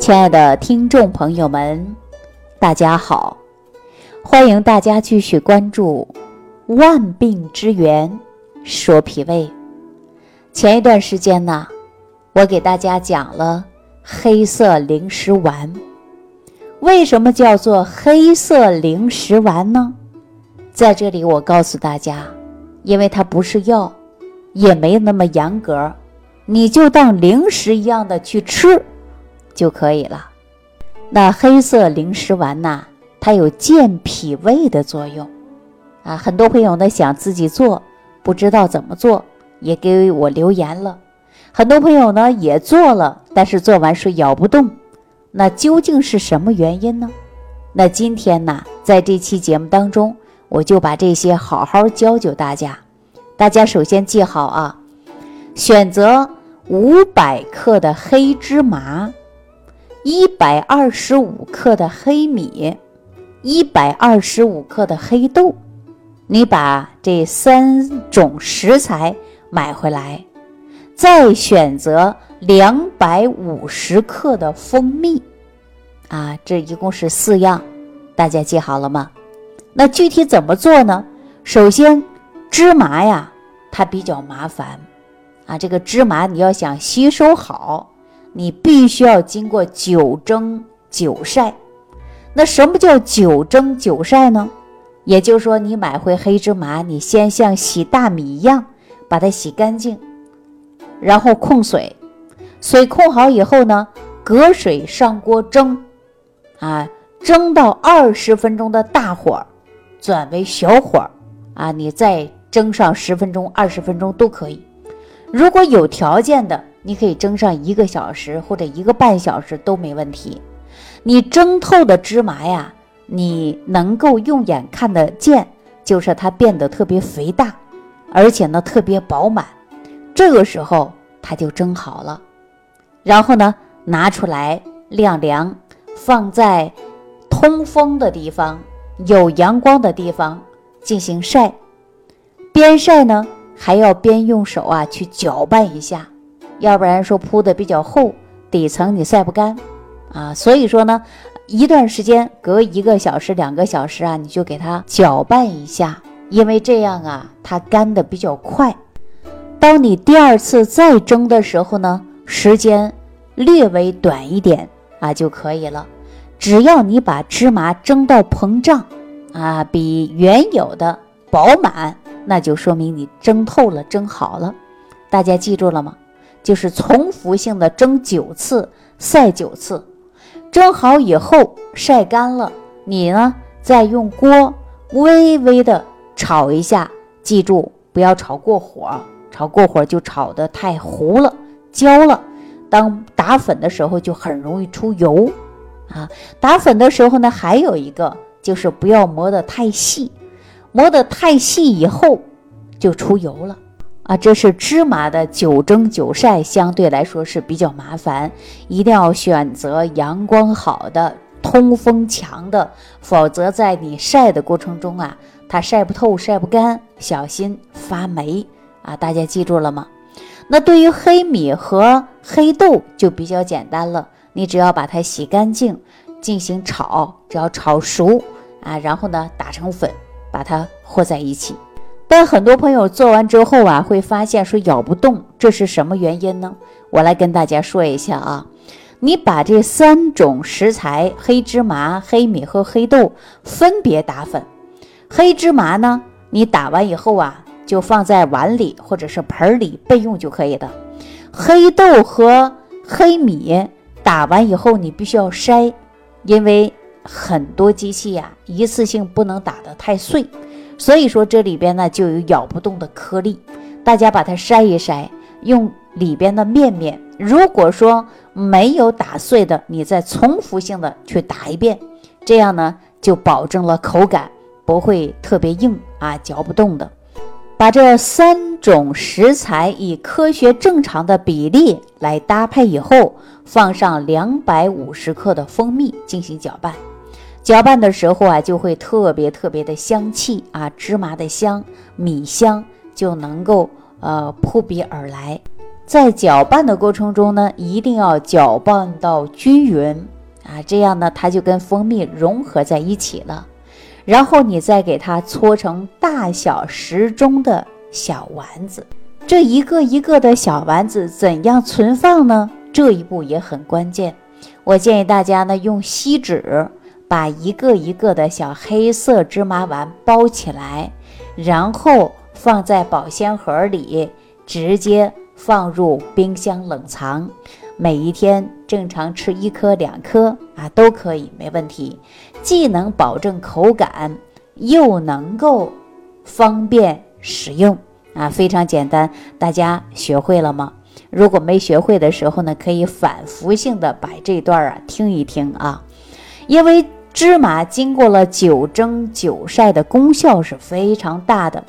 亲爱的听众朋友们，大家好！欢迎大家继续关注《万病之源说脾胃》。前一段时间呢，我给大家讲了黑色零食丸。为什么叫做黑色零食丸呢？在这里我告诉大家，因为它不是药，也没那么严格，你就当零食一样的去吃。就可以了。那黑色灵石丸呢？它有健脾胃的作用啊。很多朋友呢想自己做，不知道怎么做，也给我留言了。很多朋友呢也做了，但是做完说咬不动。那究竟是什么原因呢？那今天呢，在这期节目当中，我就把这些好好教教大家。大家首先记好啊，选择五百克的黑芝麻。一百二十五克的黑米，一百二十五克的黑豆，你把这三种食材买回来，再选择两百五十克的蜂蜜，啊，这一共是四样，大家记好了吗？那具体怎么做呢？首先，芝麻呀，它比较麻烦，啊，这个芝麻你要想吸收好。你必须要经过九蒸九晒，那什么叫九蒸九晒呢？也就是说，你买回黑芝麻，你先像洗大米一样把它洗干净，然后控水，水控好以后呢，隔水上锅蒸，啊，蒸到二十分钟的大火，转为小火，啊，你再蒸上十分钟、二十分钟都可以。如果有条件的。你可以蒸上一个小时或者一个半小时都没问题。你蒸透的芝麻呀，你能够用眼看得见，就是它变得特别肥大，而且呢特别饱满。这个时候它就蒸好了，然后呢拿出来晾凉，放在通风的地方、有阳光的地方进行晒。边晒呢还要边用手啊去搅拌一下。要不然说铺的比较厚，底层你晒不干，啊，所以说呢，一段时间隔一个小时、两个小时啊，你就给它搅拌一下，因为这样啊，它干的比较快。当你第二次再蒸的时候呢，时间略微短一点啊就可以了。只要你把芝麻蒸到膨胀啊，比原有的饱满，那就说明你蒸透了、蒸好了。大家记住了吗？就是重复性的蒸九次，晒九次，蒸好以后晒干了，你呢再用锅微微的炒一下，记住不要炒过火，炒过火就炒得太糊了、焦了。当打粉的时候就很容易出油啊。打粉的时候呢，还有一个就是不要磨得太细，磨得太细以后就出油了。啊，这是芝麻的九蒸九晒，相对来说是比较麻烦，一定要选择阳光好的、通风强的，否则在你晒的过程中啊，它晒不透、晒不干，小心发霉啊！大家记住了吗？那对于黑米和黑豆就比较简单了，你只要把它洗干净，进行炒，只要炒熟啊，然后呢打成粉，把它和在一起。但很多朋友做完之后啊，会发现说咬不动，这是什么原因呢？我来跟大家说一下啊，你把这三种食材黑芝麻、黑米和黑豆分别打粉。黑芝麻呢，你打完以后啊，就放在碗里或者是盆里备用就可以的。黑豆和黑米打完以后，你必须要筛，因为很多机器呀，一次性不能打得太碎。所以说这里边呢就有咬不动的颗粒，大家把它筛一筛，用里边的面面。如果说没有打碎的，你再重复性的去打一遍，这样呢就保证了口感不会特别硬啊，嚼不动的。把这三种食材以科学正常的比例来搭配以后，放上两百五十克的蜂蜜进行搅拌。搅拌的时候啊，就会特别特别的香气啊，芝麻的香、米香就能够呃扑鼻而来。在搅拌的过程中呢，一定要搅拌到均匀啊，这样呢，它就跟蜂蜜融合在一起了。然后你再给它搓成大小适中的小丸子。这一个一个的小丸子怎样存放呢？这一步也很关键。我建议大家呢，用锡纸把一个一个的小黑色芝麻丸包起来，然后放在保鲜盒里，直接放入冰箱冷藏。每一天正常吃一颗两颗啊，都可以，没问题。既能保证口感，又能够方便使用。啊，非常简单，大家学会了吗？如果没学会的时候呢，可以反复性的把这段啊听一听啊，因为芝麻经过了九蒸九晒的功效是非常大的，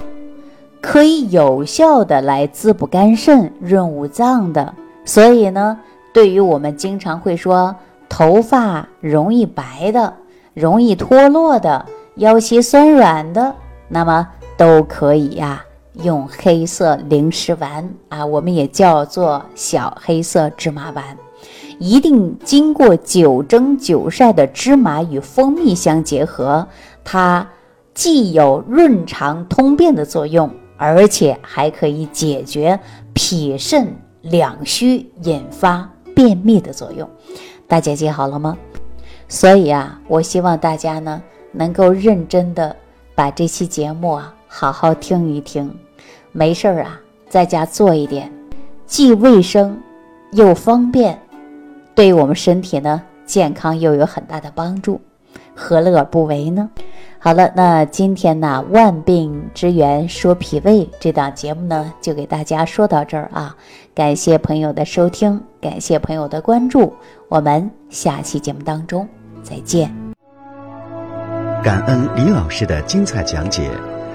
可以有效的来滋补肝肾、润五脏的。所以呢，对于我们经常会说头发容易白的、容易脱落的、腰膝酸软的，那么都可以呀。用黑色灵石丸啊，我们也叫做小黑色芝麻丸，一定经过九蒸九晒的芝麻与蜂蜜相结合，它既有润肠通便的作用，而且还可以解决脾肾两虚引发便秘的作用。大家记好了吗？所以啊，我希望大家呢能够认真的把这期节目啊。好好听一听，没事儿啊，在家做一点，既卫生又方便，对于我们身体呢健康又有很大的帮助，何乐而不为呢？好了，那今天呢万病之源说脾胃这档节目呢就给大家说到这儿啊，感谢朋友的收听，感谢朋友的关注，我们下期节目当中再见。感恩李老师的精彩讲解。